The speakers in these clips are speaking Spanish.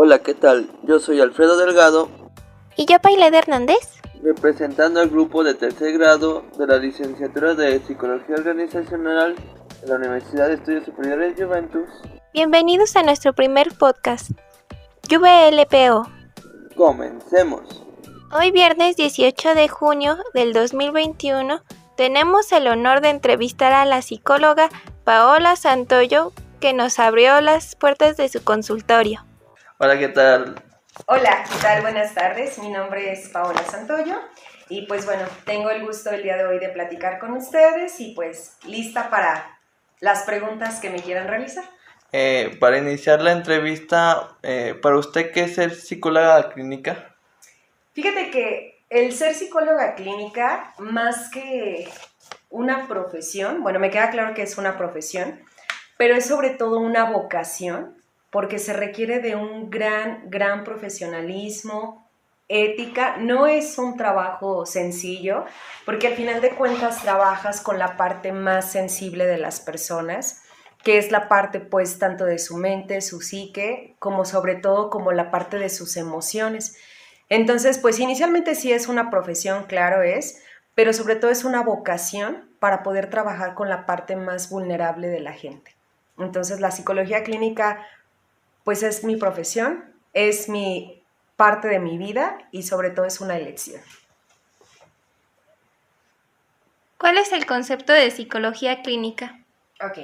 Hola, ¿qué tal? Yo soy Alfredo Delgado. ¿Y yo, Paileda Hernández? Representando al grupo de tercer grado de la licenciatura de Psicología Organizacional de la Universidad de Estudios Superiores Juventus. Bienvenidos a nuestro primer podcast, VLPO. Comencemos. Hoy viernes 18 de junio del 2021 tenemos el honor de entrevistar a la psicóloga Paola Santoyo que nos abrió las puertas de su consultorio. Hola, ¿qué tal? Hola, ¿qué tal? Buenas tardes. Mi nombre es Paola Santoyo y pues bueno, tengo el gusto el día de hoy de platicar con ustedes y pues lista para las preguntas que me quieran realizar. Eh, para iniciar la entrevista, eh, ¿para usted qué es ser psicóloga clínica? Fíjate que el ser psicóloga clínica, más que una profesión, bueno, me queda claro que es una profesión, pero es sobre todo una vocación porque se requiere de un gran, gran profesionalismo, ética. No es un trabajo sencillo, porque al final de cuentas trabajas con la parte más sensible de las personas, que es la parte pues tanto de su mente, su psique, como sobre todo como la parte de sus emociones. Entonces, pues inicialmente sí es una profesión, claro es, pero sobre todo es una vocación para poder trabajar con la parte más vulnerable de la gente. Entonces, la psicología clínica pues es mi profesión, es mi parte de mi vida y sobre todo es una elección. ¿Cuál es el concepto de psicología clínica? Ok.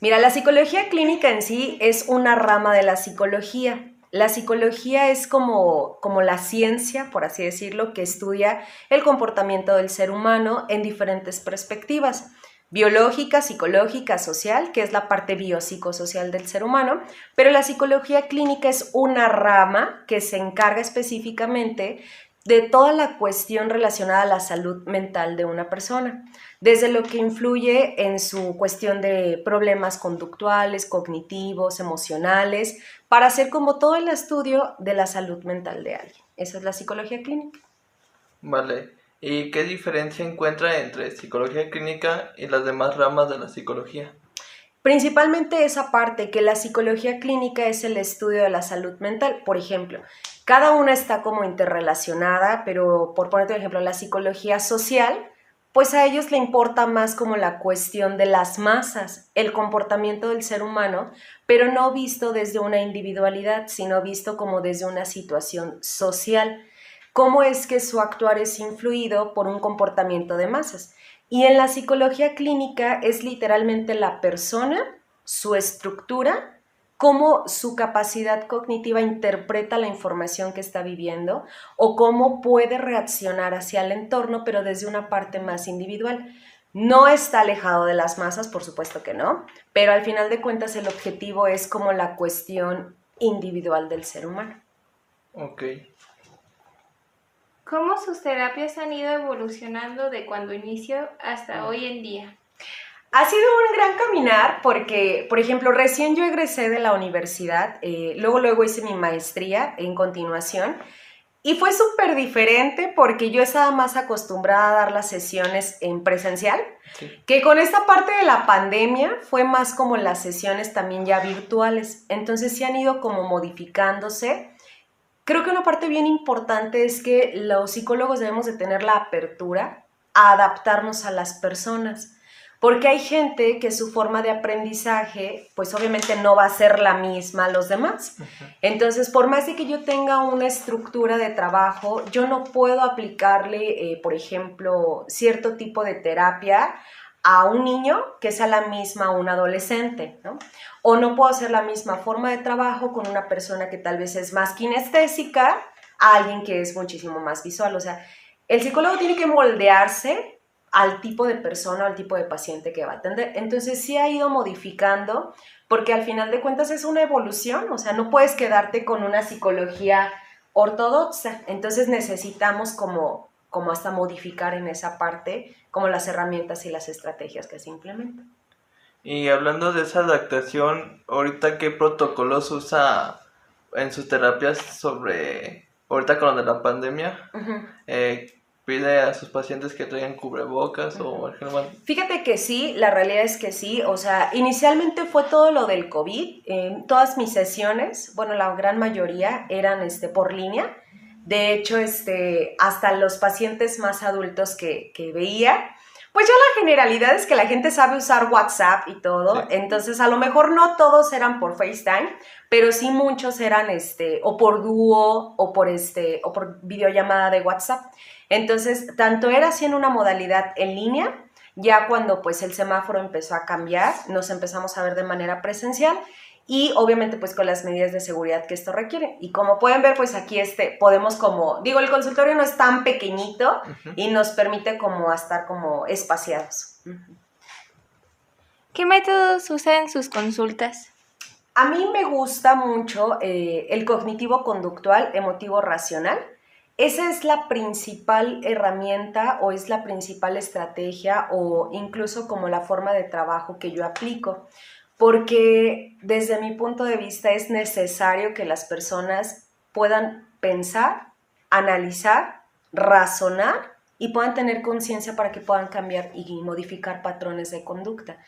Mira, la psicología clínica en sí es una rama de la psicología. La psicología es como, como la ciencia, por así decirlo, que estudia el comportamiento del ser humano en diferentes perspectivas biológica, psicológica, social, que es la parte biopsicosocial del ser humano, pero la psicología clínica es una rama que se encarga específicamente de toda la cuestión relacionada a la salud mental de una persona, desde lo que influye en su cuestión de problemas conductuales, cognitivos, emocionales, para hacer como todo el estudio de la salud mental de alguien. Esa es la psicología clínica. Vale. ¿Y qué diferencia encuentra entre psicología clínica y las demás ramas de la psicología? Principalmente esa parte, que la psicología clínica es el estudio de la salud mental. Por ejemplo, cada una está como interrelacionada, pero por ponerte un ejemplo, la psicología social, pues a ellos le importa más como la cuestión de las masas, el comportamiento del ser humano, pero no visto desde una individualidad, sino visto como desde una situación social cómo es que su actuar es influido por un comportamiento de masas. Y en la psicología clínica es literalmente la persona, su estructura, cómo su capacidad cognitiva interpreta la información que está viviendo o cómo puede reaccionar hacia el entorno, pero desde una parte más individual. No está alejado de las masas, por supuesto que no, pero al final de cuentas el objetivo es como la cuestión individual del ser humano. Ok. ¿Cómo sus terapias han ido evolucionando de cuando inició hasta hoy en día? Ha sido un gran caminar porque, por ejemplo, recién yo egresé de la universidad, eh, luego luego hice mi maestría en continuación y fue súper diferente porque yo estaba más acostumbrada a dar las sesiones en presencial, que con esta parte de la pandemia fue más como las sesiones también ya virtuales. Entonces sí han ido como modificándose Creo que una parte bien importante es que los psicólogos debemos de tener la apertura a adaptarnos a las personas, porque hay gente que su forma de aprendizaje, pues obviamente no va a ser la misma a los demás. Entonces, por más de que yo tenga una estructura de trabajo, yo no puedo aplicarle, eh, por ejemplo, cierto tipo de terapia a un niño que sea la misma a un adolescente, ¿no? O no puedo hacer la misma forma de trabajo con una persona que tal vez es más kinestésica a alguien que es muchísimo más visual. O sea, el psicólogo tiene que moldearse al tipo de persona, al tipo de paciente que va a atender. Entonces sí ha ido modificando porque al final de cuentas es una evolución, o sea, no puedes quedarte con una psicología ortodoxa. Entonces necesitamos como como hasta modificar en esa parte como las herramientas y las estrategias que se implementan. Y hablando de esa adaptación, ahorita qué protocolos usa en sus terapias sobre, ahorita con lo de la pandemia, eh, pide a sus pacientes que traigan cubrebocas o el Fíjate que sí, la realidad es que sí. O sea, inicialmente fue todo lo del COVID. todas mis sesiones, bueno, la gran mayoría eran este, por línea. De hecho, este, hasta los pacientes más adultos que, que veía, pues ya la generalidad es que la gente sabe usar WhatsApp y todo, entonces a lo mejor no todos eran por FaceTime, pero sí muchos eran este o por dúo o por este o por videollamada de WhatsApp. Entonces, tanto era así en una modalidad en línea, ya cuando pues el semáforo empezó a cambiar, nos empezamos a ver de manera presencial y obviamente pues con las medidas de seguridad que esto requiere. Y como pueden ver pues aquí este podemos como, digo, el consultorio no es tan pequeñito y nos permite como estar como espaciados. ¿Qué métodos usan en sus consultas? A mí me gusta mucho eh, el cognitivo conductual, emotivo racional. Esa es la principal herramienta o es la principal estrategia o incluso como la forma de trabajo que yo aplico porque desde mi punto de vista es necesario que las personas puedan pensar, analizar, razonar y puedan tener conciencia para que puedan cambiar y modificar patrones de conducta.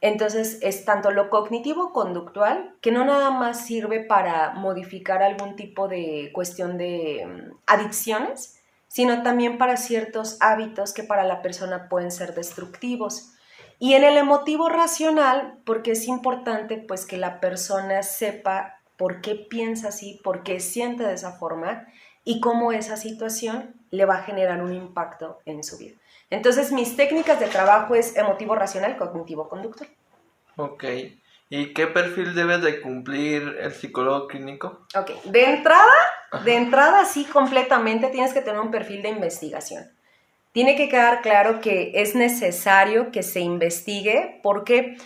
Entonces es tanto lo cognitivo conductual, que no nada más sirve para modificar algún tipo de cuestión de mm, adicciones, sino también para ciertos hábitos que para la persona pueden ser destructivos. Y en el emotivo racional, porque es importante pues que la persona sepa por qué piensa así, por qué siente de esa forma y cómo esa situación le va a generar un impacto en su vida. Entonces, mis técnicas de trabajo es emotivo racional, cognitivo conductual. Ok. ¿Y qué perfil debe de cumplir el psicólogo clínico? Ok. De entrada, de entrada sí completamente tienes que tener un perfil de investigación tiene que quedar claro que es necesario que se investigue. ¿Por qué?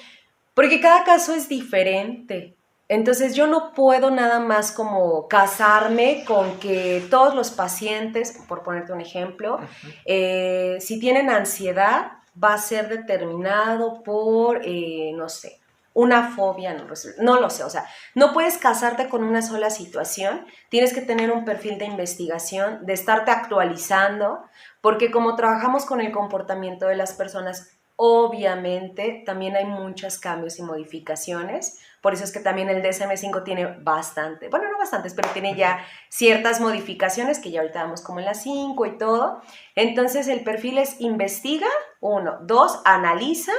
Porque cada caso es diferente. Entonces yo no puedo nada más como casarme con que todos los pacientes, por ponerte un ejemplo, eh, si tienen ansiedad, va a ser determinado por, eh, no sé, una fobia, no, no lo sé, o sea, no puedes casarte con una sola situación, tienes que tener un perfil de investigación, de estarte actualizando, porque como trabajamos con el comportamiento de las personas, obviamente también hay muchos cambios y modificaciones. Por eso es que también el DSM5 tiene bastante, bueno, no bastantes, pero tiene ya ciertas modificaciones que ya ahorita damos como en las 5 y todo. Entonces el perfil es investiga, uno, dos, analiza.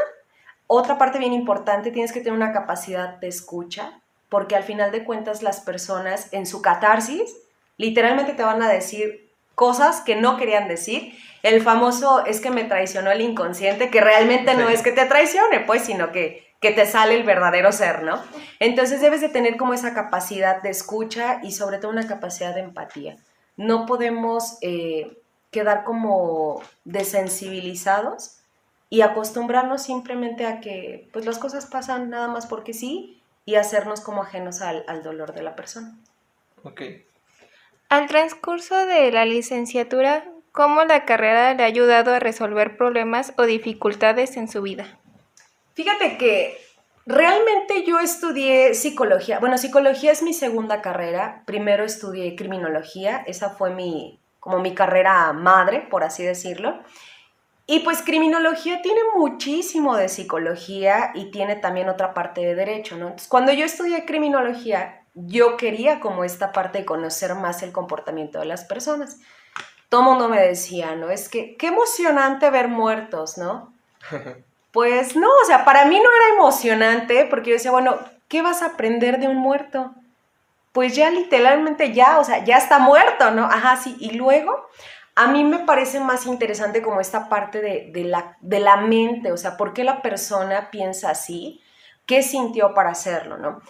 Otra parte bien importante, tienes que tener una capacidad de escucha, porque al final de cuentas las personas en su catarsis literalmente te van a decir cosas que no querían decir. El famoso es que me traicionó el inconsciente, que realmente no es que te traicione, pues, sino que, que te sale el verdadero ser, ¿no? Entonces debes de tener como esa capacidad de escucha y sobre todo una capacidad de empatía. No podemos eh, quedar como desensibilizados y acostumbrarnos simplemente a que pues las cosas pasan nada más porque sí y hacernos como ajenos al, al dolor de la persona. Ok, al transcurso de la licenciatura, ¿cómo la carrera le ha ayudado a resolver problemas o dificultades en su vida? Fíjate que realmente yo estudié psicología. Bueno, psicología es mi segunda carrera. Primero estudié criminología, esa fue mi como mi carrera madre, por así decirlo. Y pues criminología tiene muchísimo de psicología y tiene también otra parte de derecho, ¿no? Entonces, cuando yo estudié criminología, yo quería como esta parte de conocer más el comportamiento de las personas. Todo mundo me decía, ¿no? Es que qué emocionante ver muertos, ¿no? Pues no, o sea, para mí no era emocionante porque yo decía, bueno, ¿qué vas a aprender de un muerto? Pues ya literalmente ya, o sea, ya está muerto, ¿no? Ajá, sí. Y luego, a mí me parece más interesante como esta parte de, la, de la mente, o sea, ¿por qué la persona piensa así? ¿Qué sintió para hacerlo, no?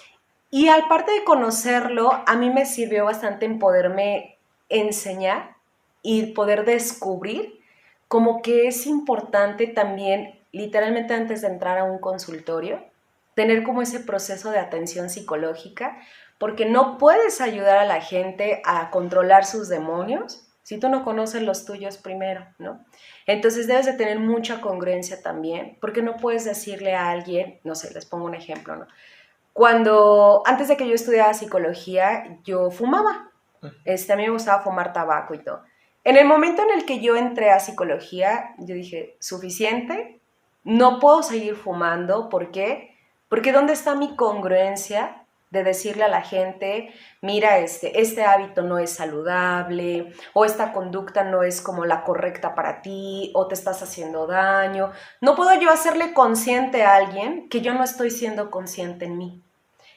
Y al parte de conocerlo, a mí me sirvió bastante en poderme enseñar y poder descubrir como que es importante también, literalmente antes de entrar a un consultorio, tener como ese proceso de atención psicológica, porque no puedes ayudar a la gente a controlar sus demonios si tú no conoces los tuyos primero, ¿no? Entonces debes de tener mucha congruencia también, porque no puedes decirle a alguien, no sé, les pongo un ejemplo, ¿no? Cuando, antes de que yo estudiara psicología, yo fumaba. Este, a mí me gustaba fumar tabaco y todo. En el momento en el que yo entré a psicología, yo dije, suficiente, no puedo seguir fumando, ¿por qué? Porque ¿dónde está mi congruencia de decirle a la gente, mira, este, este hábito no es saludable, o esta conducta no es como la correcta para ti, o te estás haciendo daño. No puedo yo hacerle consciente a alguien que yo no estoy siendo consciente en mí.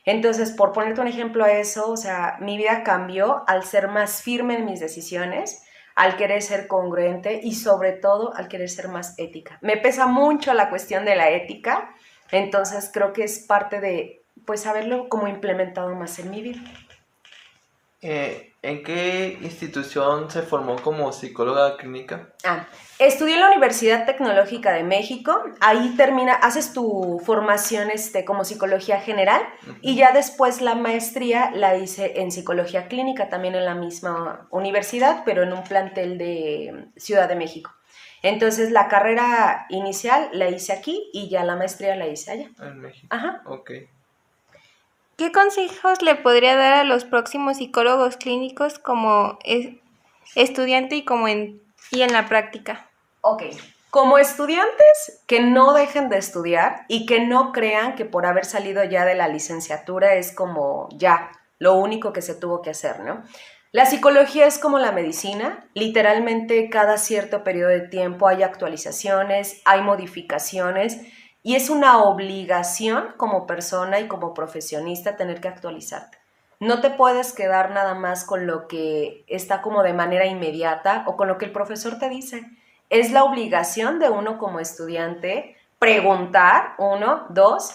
Entonces, por ponerte un ejemplo a eso, o sea, mi vida cambió al ser más firme en mis decisiones, al querer ser congruente y sobre todo al querer ser más ética. Me pesa mucho la cuestión de la ética, entonces creo que es parte de, pues, haberlo como implementado más en mi vida. Eh, ¿En qué institución se formó como psicóloga clínica? Ah, estudié en la Universidad Tecnológica de México. Ahí termina, haces tu formación este, como psicología general y ya después la maestría la hice en psicología clínica, también en la misma universidad, pero en un plantel de Ciudad de México. Entonces la carrera inicial la hice aquí y ya la maestría la hice allá. En México. Ajá. Ok. ¿Qué consejos le podría dar a los próximos psicólogos clínicos como estudiante y como en, y en la práctica? Ok. Como estudiantes, que no dejen de estudiar y que no crean que por haber salido ya de la licenciatura es como ya lo único que se tuvo que hacer, ¿no? La psicología es como la medicina, literalmente cada cierto periodo de tiempo hay actualizaciones, hay modificaciones y es una obligación como persona y como profesionista tener que actualizarte. No te puedes quedar nada más con lo que está como de manera inmediata o con lo que el profesor te dice. Es la obligación de uno como estudiante preguntar, uno, dos,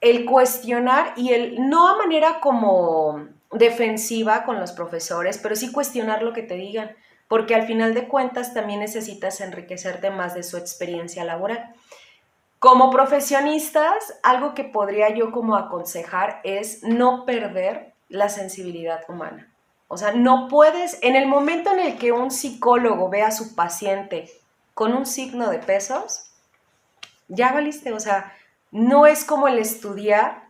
el cuestionar y el no a manera como defensiva con los profesores, pero sí cuestionar lo que te digan, porque al final de cuentas también necesitas enriquecerte más de su experiencia laboral. Como profesionistas, algo que podría yo como aconsejar es no perder la sensibilidad humana. O sea, no puedes, en el momento en el que un psicólogo ve a su paciente con un signo de pesos, ya valiste, o sea, no es como el estudiar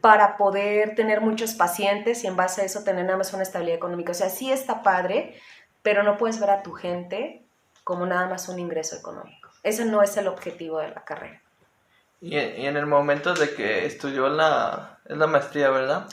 para poder tener muchos pacientes y en base a eso tener nada más una estabilidad económica. O sea, sí está padre, pero no puedes ver a tu gente como nada más un ingreso económico. Ese no es el objetivo de la carrera. Y, en el momento de que estudió la, la maestría, ¿verdad?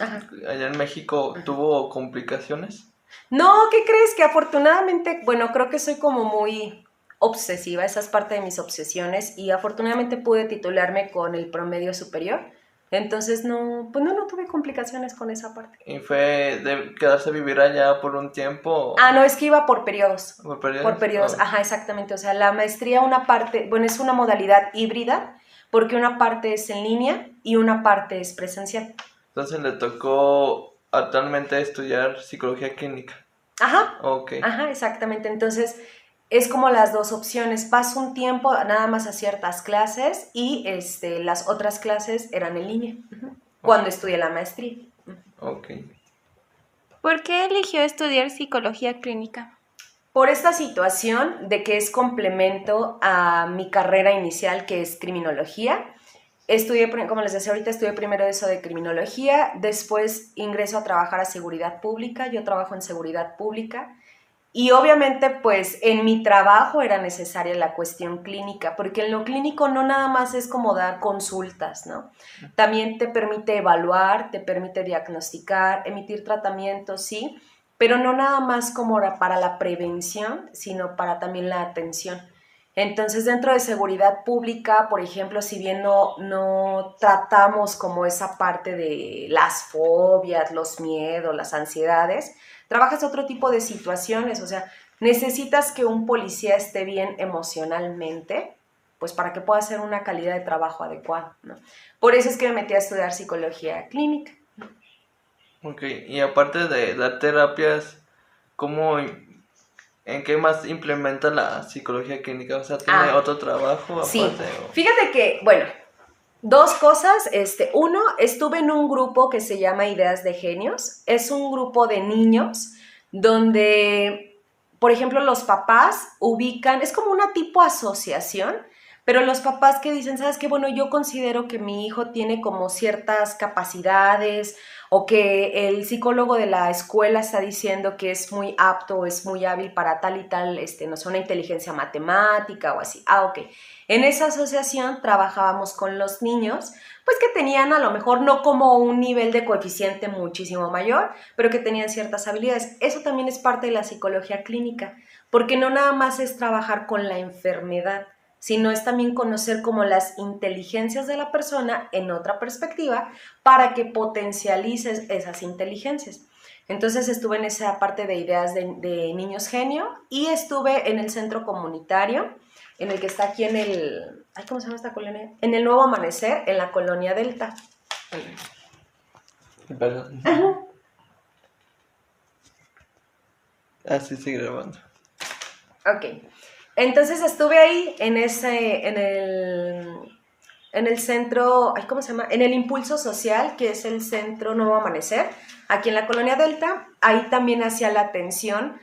Allá en México, ¿tuvo complicaciones? No, ¿qué crees? Que afortunadamente, bueno, creo que soy como muy obsesiva, esa es parte de mis obsesiones y afortunadamente pude titularme con el promedio superior. Entonces no, pues no, no tuve complicaciones con esa parte. ¿Y fue de quedarse a vivir allá por un tiempo? Ah, no, es que iba por periodos. ¿Por periodos? Por periodos, ah. ajá, exactamente. O sea, la maestría, una parte, bueno, es una modalidad híbrida porque una parte es en línea y una parte es presencial. Entonces le tocó actualmente estudiar psicología clínica. Ajá. Ok. Ajá, exactamente. Entonces es como las dos opciones. Paso un tiempo nada más a ciertas clases y este, las otras clases eran en línea cuando estudié la maestría. Ok. ¿Por qué eligió estudiar psicología clínica? Por esta situación de que es complemento a mi carrera inicial que es criminología. Estudié, como les decía ahorita, estudié primero eso de criminología, después ingreso a trabajar a seguridad pública, yo trabajo en seguridad pública y obviamente pues en mi trabajo era necesaria la cuestión clínica, porque en lo clínico no nada más es como dar consultas, ¿no? También te permite evaluar, te permite diagnosticar, emitir tratamientos, sí, pero no nada más como para la prevención, sino para también la atención. Entonces, dentro de seguridad pública, por ejemplo, si bien no, no tratamos como esa parte de las fobias, los miedos, las ansiedades, trabajas otro tipo de situaciones, o sea, necesitas que un policía esté bien emocionalmente, pues para que pueda hacer una calidad de trabajo adecuada, ¿no? Por eso es que me metí a estudiar psicología clínica. Ok, y aparte de dar terapias, ¿cómo, en qué más implementa la psicología clínica? O sea, ¿tiene ah, otro trabajo Sí, fíjate que, bueno, dos cosas. Este, uno, estuve en un grupo que se llama Ideas de Genios. Es un grupo de niños donde, por ejemplo, los papás ubican, es como una tipo asociación pero los papás que dicen, sabes qué, bueno, yo considero que mi hijo tiene como ciertas capacidades o que el psicólogo de la escuela está diciendo que es muy apto es muy hábil para tal y tal, este, no sé, una inteligencia matemática o así. Ah, ok. En esa asociación trabajábamos con los niños, pues que tenían a lo mejor no como un nivel de coeficiente muchísimo mayor, pero que tenían ciertas habilidades. Eso también es parte de la psicología clínica, porque no nada más es trabajar con la enfermedad, sino es también conocer como las inteligencias de la persona en otra perspectiva para que potencialices esas inteligencias. Entonces estuve en esa parte de ideas de, niños genio y estuve en el centro comunitario, en el que está aquí en el, ¿cómo se llama esta colonia? En el Nuevo Amanecer, en la colonia Delta. Perdón. Así ah, sigue grabando. Ok. Entonces estuve ahí en ese, en el, en el centro, ¿cómo se llama? En el Impulso Social, que es el centro Nuevo Amanecer, aquí en la colonia Delta. Ahí también hacía la atención,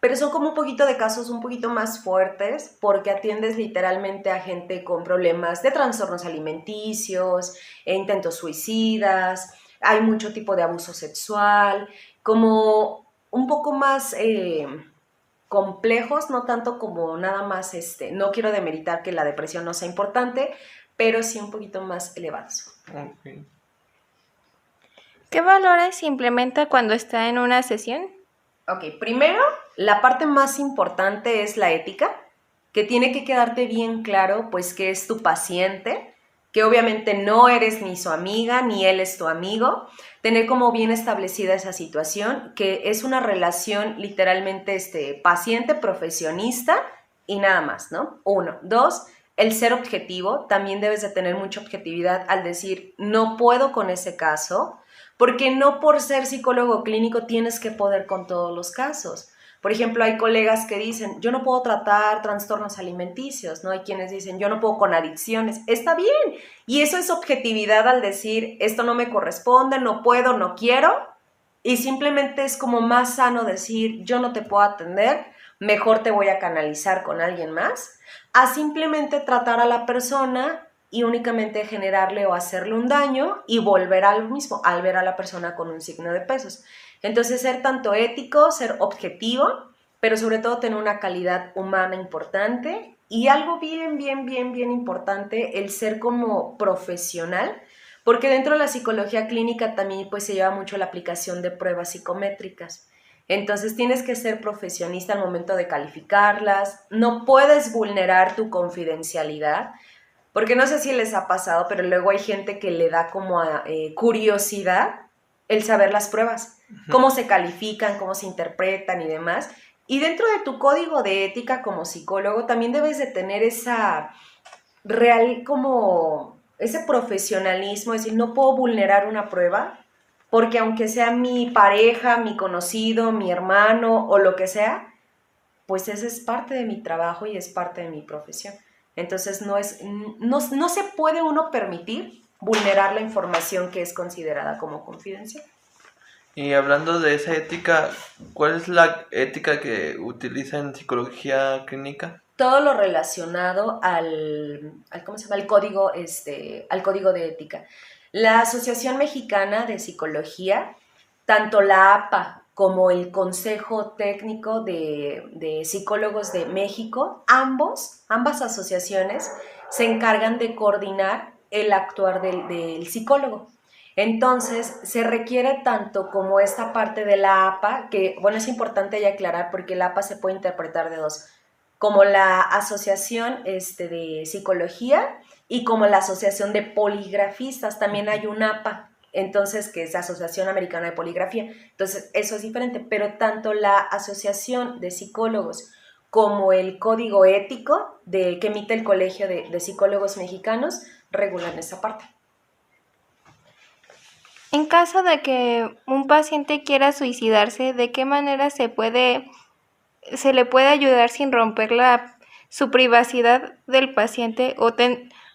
pero son como un poquito de casos un poquito más fuertes, porque atiendes literalmente a gente con problemas de trastornos alimenticios, e intentos suicidas, hay mucho tipo de abuso sexual, como un poco más... Eh, complejos, no tanto como nada más, este, no quiero demeritar que la depresión no sea importante, pero sí un poquito más elevados. ¿Qué valores implementa cuando está en una sesión? Ok, primero, la parte más importante es la ética, que tiene que quedarte bien claro, pues, que es tu paciente, que obviamente no eres ni su amiga, ni él es tu amigo, tener como bien establecida esa situación, que es una relación literalmente este, paciente-profesionista y nada más, ¿no? Uno. Dos, el ser objetivo, también debes de tener mucha objetividad al decir, no puedo con ese caso, porque no por ser psicólogo clínico tienes que poder con todos los casos. Por ejemplo, hay colegas que dicen, yo no puedo tratar trastornos alimenticios, ¿no? Hay quienes dicen, yo no puedo con adicciones. Está bien. Y eso es objetividad al decir, esto no me corresponde, no puedo, no quiero. Y simplemente es como más sano decir, yo no te puedo atender, mejor te voy a canalizar con alguien más, a simplemente tratar a la persona y únicamente generarle o hacerle un daño y volver al mismo, al ver a la persona con un signo de pesos. Entonces, ser tanto ético, ser objetivo, pero sobre todo tener una calidad humana importante y algo bien, bien, bien, bien importante, el ser como profesional, porque dentro de la psicología clínica también pues se lleva mucho la aplicación de pruebas psicométricas. Entonces tienes que ser profesionista al momento de calificarlas, no puedes vulnerar tu confidencialidad, porque no sé si les ha pasado, pero luego hay gente que le da como eh, curiosidad el saber las pruebas, cómo se califican, cómo se interpretan y demás. Y dentro de tu código de ética como psicólogo también debes de tener esa real como ese profesionalismo, es decir, no puedo vulnerar una prueba porque aunque sea mi pareja, mi conocido, mi hermano o lo que sea, pues ese es parte de mi trabajo y es parte de mi profesión. Entonces no es no, no se puede uno permitir vulnerar la información que es considerada como confidencial. Y hablando de esa ética, ¿cuál es la ética que utiliza en psicología clínica? Todo lo relacionado al, ¿cómo se llama? código, este, al código de ética. La Asociación Mexicana de Psicología, tanto la APA como el Consejo Técnico de, de Psicólogos de México, ambos, ambas asociaciones se encargan de coordinar el actuar del, psicólogo. Entonces, se requiere tanto como esta parte de la APA, que, bueno, es importante ya aclarar porque la APA se puede interpretar de dos, como la Asociación este, de Psicología y como la Asociación de Poligrafistas, también hay un APA, entonces, que es la Asociación Americana de Poligrafía. Entonces, eso es diferente, pero tanto la Asociación de Psicólogos como el Código Ético de, que emite el Colegio de, de Psicólogos Mexicanos regulan esa parte. En caso de que un paciente quiera suicidarse, ¿de qué manera se puede se le puede ayudar sin romper la, su privacidad del paciente o,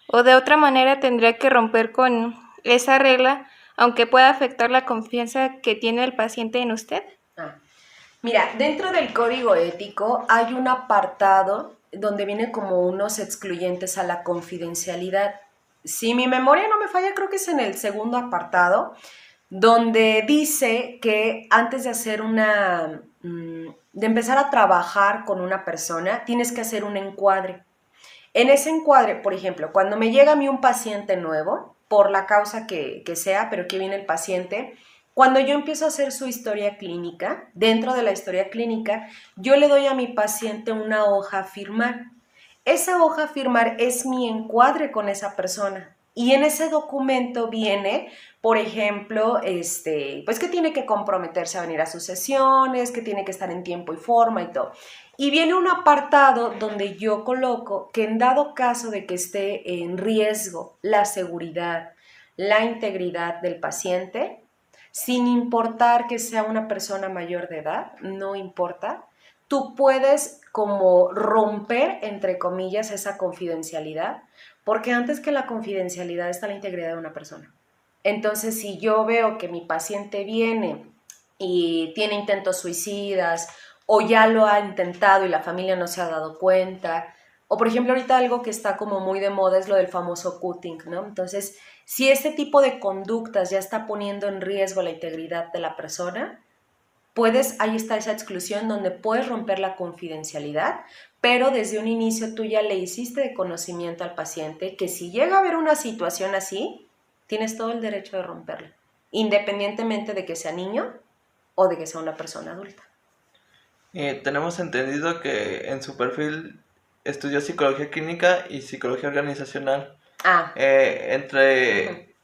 o de otra manera tendría que romper con esa regla aunque pueda afectar la confianza que tiene el paciente en usted? Ah. Mira, dentro del código ético hay un apartado donde viene como unos excluyentes a la confidencialidad. Si mi memoria no me falla, creo que es en el segundo apartado, donde dice que antes de hacer una, mm, de empezar a trabajar con una persona, tienes que hacer un encuadre. En ese encuadre, por ejemplo, cuando me llega a mí un paciente nuevo, por la causa que, sea, pero que viene el paciente, cuando yo empiezo a hacer su historia clínica, dentro de la historia clínica, yo le doy a mi paciente una hoja a firmar. Esa hoja firmar es mi encuadre con esa persona. Y en ese documento viene, por ejemplo, este, pues que tiene que comprometerse a venir a sus sesiones, que tiene que estar en tiempo y forma y todo. Y viene un apartado donde yo coloco que en dado caso de que esté en riesgo la seguridad, la integridad del paciente, sin importar que sea una persona mayor de edad, no importa, tú puedes como romper, entre comillas, esa confidencialidad porque antes que la confidencialidad está la integridad de una persona. Entonces, si yo veo que mi paciente viene y tiene intentos suicidas o ya lo ha intentado y la familia no se ha dado cuenta, o por ejemplo ahorita algo que está como muy de moda es lo del famoso cutting, ¿no? Entonces, si este tipo de conductas ya está poniendo en riesgo la integridad de la persona, puedes, ahí está esa exclusión donde puedes romper la confidencialidad, pero desde un inicio tú ya le hiciste de conocimiento al paciente que si llega a haber una situación así, tienes todo el derecho de romperla, independientemente de que sea niño o de que sea una persona adulta. Eh, tenemos entendido que en su perfil estudió psicología clínica y psicología organizacional. Ah. Eh, entre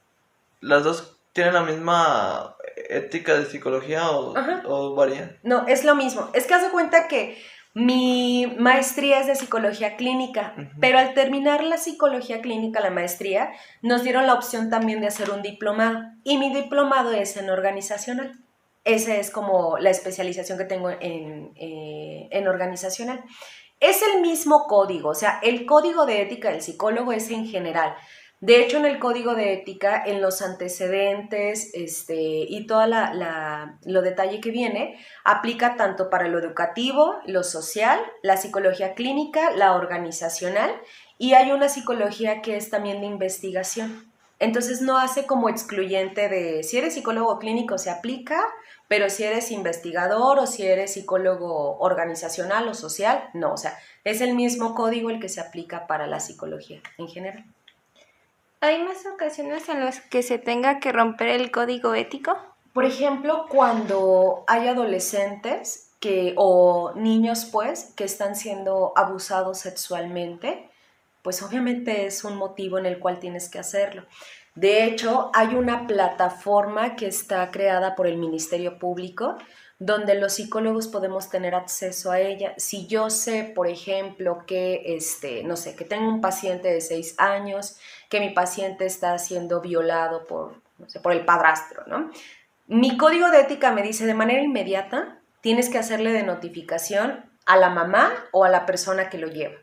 las dos tienen la misma ética de psicología o, o, varían? No, es lo mismo. Es que haz de cuenta que mi maestría es de psicología clínica, pero al terminar la psicología clínica, la maestría, nos dieron la opción también de hacer un diplomado. Y mi diplomado es en organizacional. Esa es como la especialización que tengo en, eh, en organizacional. Es el mismo código, o sea, el código de ética del psicólogo es en general. De hecho, en el código de ética, en los antecedentes este, y todo la, lo detalle que viene, aplica tanto para lo educativo, lo social, la psicología clínica, la organizacional y hay una psicología que es también de investigación. Entonces no hace como excluyente de si eres psicólogo clínico se aplica, pero si eres investigador o si eres psicólogo organizacional o social, no, o sea, es el mismo código el que se aplica para la psicología en general. ¿Hay más ocasiones en las que se tenga que romper el código ético? Por ejemplo, cuando hay adolescentes que, o niños, pues, que están siendo abusados sexualmente, pues obviamente es un motivo en el cual tienes que hacerlo. De hecho, hay una plataforma que está creada por el Ministerio Público donde los psicólogos podemos tener acceso a ella. Si yo sé, por ejemplo, que, este, no sé, que tengo un paciente de seis años, que mi paciente está siendo violado por, no sé, por el padrastro, ¿no? Mi código de ética me dice de manera inmediata, tienes que hacerle de notificación a la mamá o a la persona que lo lleva.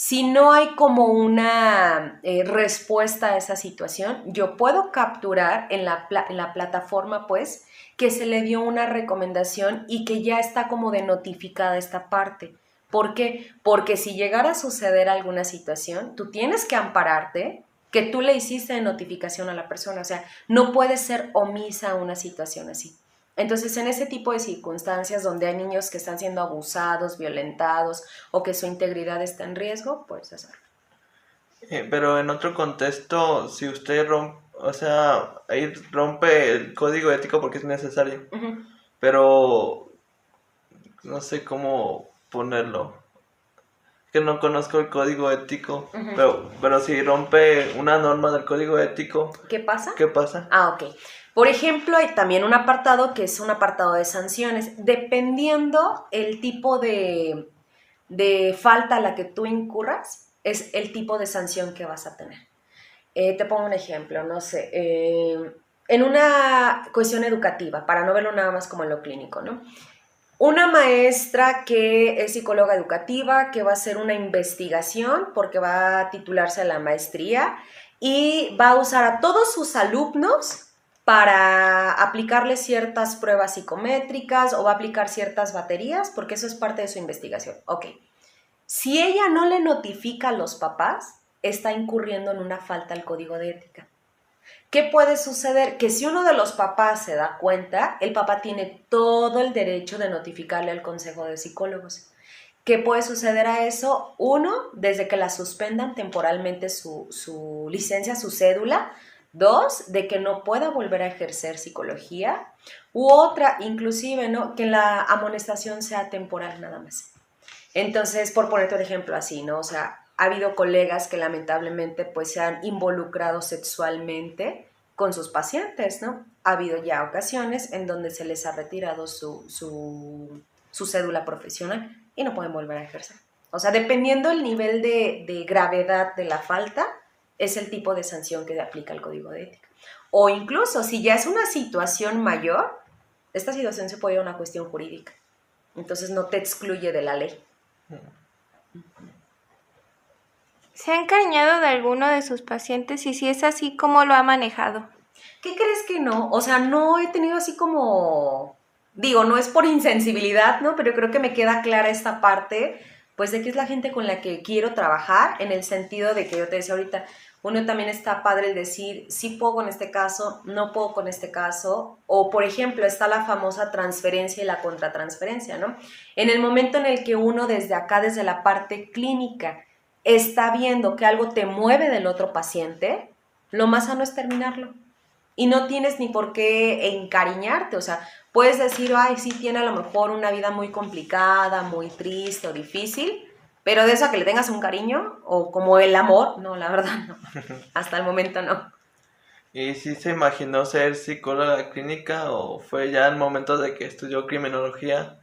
Si no hay como una eh, respuesta a esa situación, yo puedo capturar en la, en la plataforma, pues, que se le dio una recomendación y que ya está como de notificada esta parte. ¿Por qué? Porque si llegara a suceder alguna situación, tú tienes que ampararte que tú le hiciste de notificación a la persona. O sea, no puedes ser omisa a una situación así. Entonces, en ese tipo de circunstancias donde hay niños que están siendo abusados, violentados o que su integridad está en riesgo, puedes hacerlo. Eh, pero en otro contexto, si usted rompe o sea, ahí rompe el código ético porque es necesario. Pero no sé cómo ponerlo. Que no conozco el código ético, pero, pero si rompe una norma del código ético. ¿Qué pasa? ¿Qué pasa? Ah, ok. Por ejemplo, hay también un apartado que es un apartado de sanciones. Dependiendo el tipo de, de falta a la que tú incurras, es el tipo de sanción que vas a tener. Eh, te pongo un ejemplo, no sé, eh, en una cuestión educativa, para no verlo nada más como en lo clínico, ¿no? Una maestra que es psicóloga educativa, que va a hacer una investigación porque va a titularse a la maestría y va a usar a todos sus alumnos para aplicarles ciertas pruebas psicométricas o va a aplicar ciertas baterías, porque eso es parte de su investigación. Ok. Si ella no le notifica a los papás, está incurriendo en una falta al código de ética. ¿Qué puede suceder? Que si uno de los papás se da cuenta, el papá tiene todo el derecho de notificarle al Consejo de Psicólogos. ¿Qué puede suceder a eso? Uno, desde que la suspendan temporalmente su, licencia, su cédula. Dos, de que no pueda volver a ejercer psicología. U otra, inclusive, ¿no? Que la amonestación sea temporal nada más. Entonces, por ponerte un ejemplo así, ¿no? O sea, ha habido colegas que lamentablemente pues se han involucrado sexualmente con sus pacientes, ¿no? Ha habido ya ocasiones en donde se les ha retirado su, su, cédula profesional y no pueden volver a ejercer. O sea, dependiendo el nivel de, gravedad de la falta, es el tipo de sanción que aplica el código de ética. O incluso, si ya es una situación mayor, esta situación se puede ir a una cuestión jurídica. Entonces no te excluye de la ley. ¿Se ha encariñado de alguno de sus pacientes y si es así, cómo lo ha manejado? ¿Qué crees que no? O sea, no he tenido así como, digo, no es por insensibilidad, ¿no? Pero creo que me queda clara esta parte, pues de que es la gente con la que quiero trabajar, en el sentido de que yo te decía ahorita, uno también está padre el decir, sí puedo con este caso, no puedo con este caso, o por ejemplo está la famosa transferencia y la contratransferencia, ¿no? En el momento en el que uno desde acá, desde la parte clínica, está viendo que algo te mueve del otro paciente, lo más sano es terminarlo. Y no tienes ni por qué encariñarte, o sea, puedes decir, ay, sí tiene a lo mejor una vida muy complicada, muy triste o difícil, pero de eso a que le tengas un cariño o como el amor, no, la verdad no. Hasta el momento no. ¿Y si se imaginó ser psicóloga clínica o fue ya el momento de que estudió criminología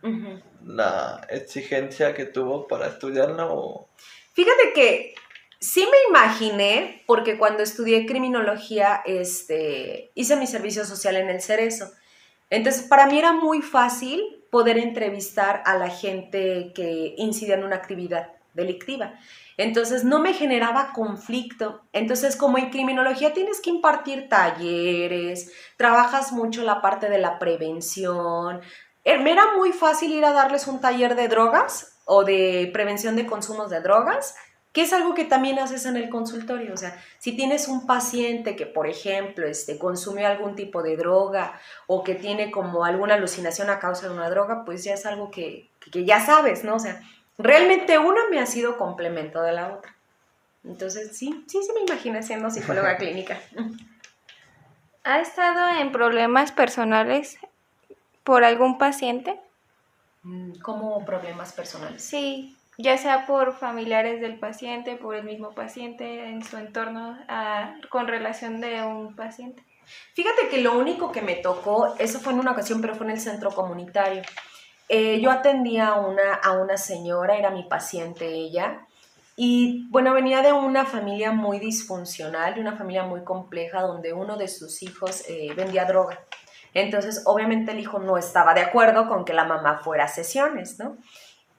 la exigencia que tuvo para estudiarla o Fíjate que sí me imaginé, porque cuando estudié criminología, este, hice mi servicio social en el Cerezo. Entonces, para mí era muy fácil poder entrevistar a la gente que incidía en una actividad delictiva. Entonces, no me generaba conflicto. Entonces, como en criminología tienes que impartir talleres, trabajas mucho la parte de la prevención. Eh, me era muy fácil ir a darles un taller de drogas o de prevención de consumos de drogas, que es algo que también haces en el consultorio. O sea, si tienes un paciente que, por ejemplo, este, consumió algún tipo de droga o que tiene como alguna alucinación a causa de una droga, pues ya es algo que, que ya sabes, ¿no? O sea, realmente una me ha sido complemento de la otra. Entonces, sí, sí, sí me imagino siendo psicóloga clínica. ¿Ha estado en problemas personales por algún paciente? Mm, como problemas personales. Sí, ya sea por familiares del paciente, por el mismo paciente, en su entorno, con relación de un paciente. Fíjate que lo único que me tocó, eso fue en una ocasión, pero fue en el centro comunitario. Eh, yo atendía a una, a una señora, era mi paciente ella, y bueno, venía de una familia muy disfuncional, de una familia muy compleja, donde uno de sus hijos eh, vendía droga. Entonces, obviamente el hijo no estaba de acuerdo con que la mamá fuera a sesiones, ¿no?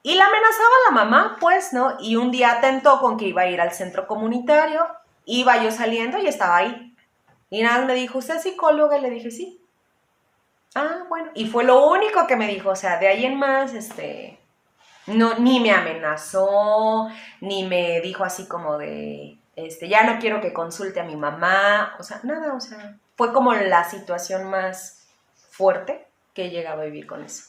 Y la amenazaba la mamá, pues, ¿no? Y un día atentó con que iba a ir al centro comunitario, iba yo saliendo y estaba ahí. Y nada, me dijo, ¿usted es psicóloga? Y le dije, sí. Ah, bueno. Y fue lo único que me dijo, o sea, de ahí en más, este, no, ni me amenazó, ni me dijo así como de, este, ya no quiero que consulte a mi mamá, o sea, nada, o sea, fue como la situación más fuerte que he llegado a vivir con eso.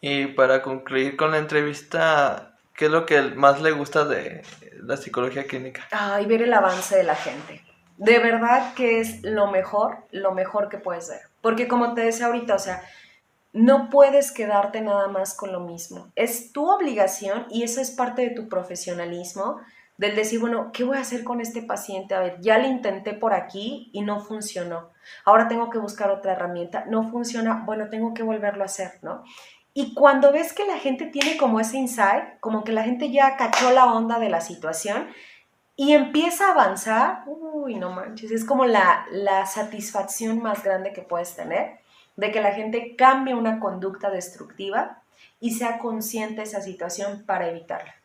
Y para concluir con la entrevista, ¿qué es lo que más le gusta de la psicología clínica? Ay, ver el avance de la gente. De verdad que es lo mejor, lo mejor que puedes ver. Porque como te decía ahorita, o sea, no puedes quedarte nada más con lo mismo. Es tu obligación y eso es parte de tu profesionalismo del decir, bueno, ¿qué voy a hacer con este paciente? A ver, ya le intenté por aquí y no funcionó. Ahora tengo que buscar otra herramienta. No funciona, bueno, tengo que volverlo a hacer, ¿no? Y cuando ves que la gente tiene como ese insight, como que la gente ya cachó la onda de la situación y empieza a avanzar, uy, no manches, es como la, la satisfacción más grande que puedes tener de que la gente cambie una conducta destructiva y sea consciente de esa situación para evitarla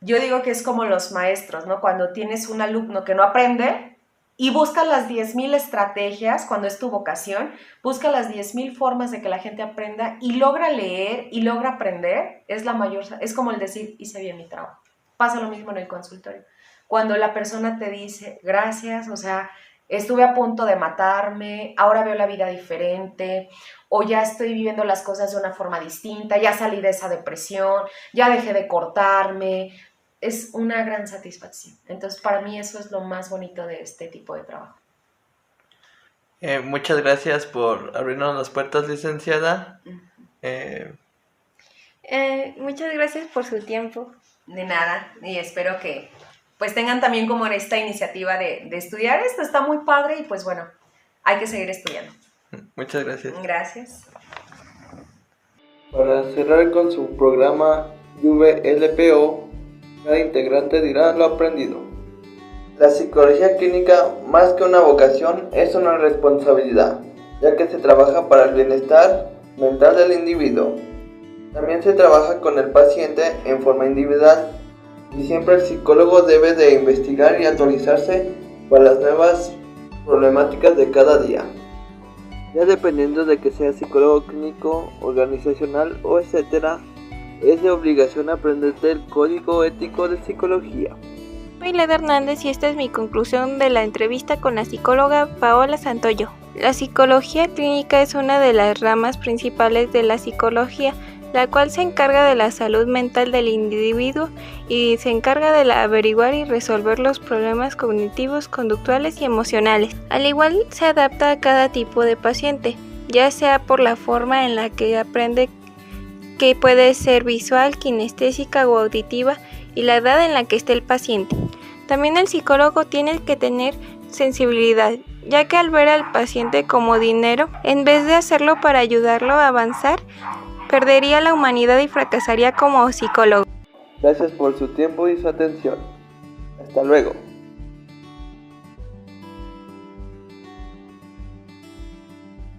yo digo que es como los maestros, ¿no? Cuando tienes un alumno que no aprende y busca las 10.000 estrategias, cuando es tu vocación, busca las 10.000 formas de que la gente aprenda y logra leer y logra aprender, es la mayor, es como el decir, hice bien mi trabajo. Pasa lo mismo en el consultorio. Cuando la persona te dice, gracias, o sea, estuve a punto de matarme, ahora veo la vida diferente, o ya estoy viviendo las cosas de una forma distinta, ya salí de esa depresión, ya dejé de cortarme, es una gran satisfacción. Entonces, para mí eso es lo más bonito de este tipo de trabajo. Eh, muchas gracias por abrirnos las puertas, licenciada. Eh, eh, muchas gracias por su tiempo. De nada, y espero que pues tengan también como esta iniciativa de, de estudiar. Esto está muy padre y pues bueno, hay que seguir estudiando. Muchas gracias. Gracias. Para cerrar con su programa VLPO, cada integrante dirá lo aprendido. La psicología clínica, más que una vocación, es una responsabilidad, ya que se trabaja para el bienestar mental del individuo. También se trabaja con el paciente en forma individual y siempre el psicólogo debe de investigar y actualizarse para las nuevas problemáticas de cada día. Ya dependiendo de que sea psicólogo clínico, organizacional o etcétera, es de obligación aprender el código ético de psicología. Soy Leda Hernández y esta es mi conclusión de la entrevista con la psicóloga Paola Santoyo. La psicología clínica es una de las ramas principales de la psicología, la cual se encarga de la salud mental del individuo y se encarga de averiguar y resolver los problemas cognitivos, conductuales y emocionales. Al igual se adapta a cada tipo de paciente, ya sea por la forma en la que aprende que puede ser visual, kinestésica o auditiva y la edad en la que esté el paciente. También el psicólogo tiene que tener sensibilidad, ya que al ver al paciente como dinero, en vez de hacerlo para ayudarlo a avanzar, perdería la humanidad y fracasaría como psicólogo. Gracias por su tiempo y su atención. Hasta luego.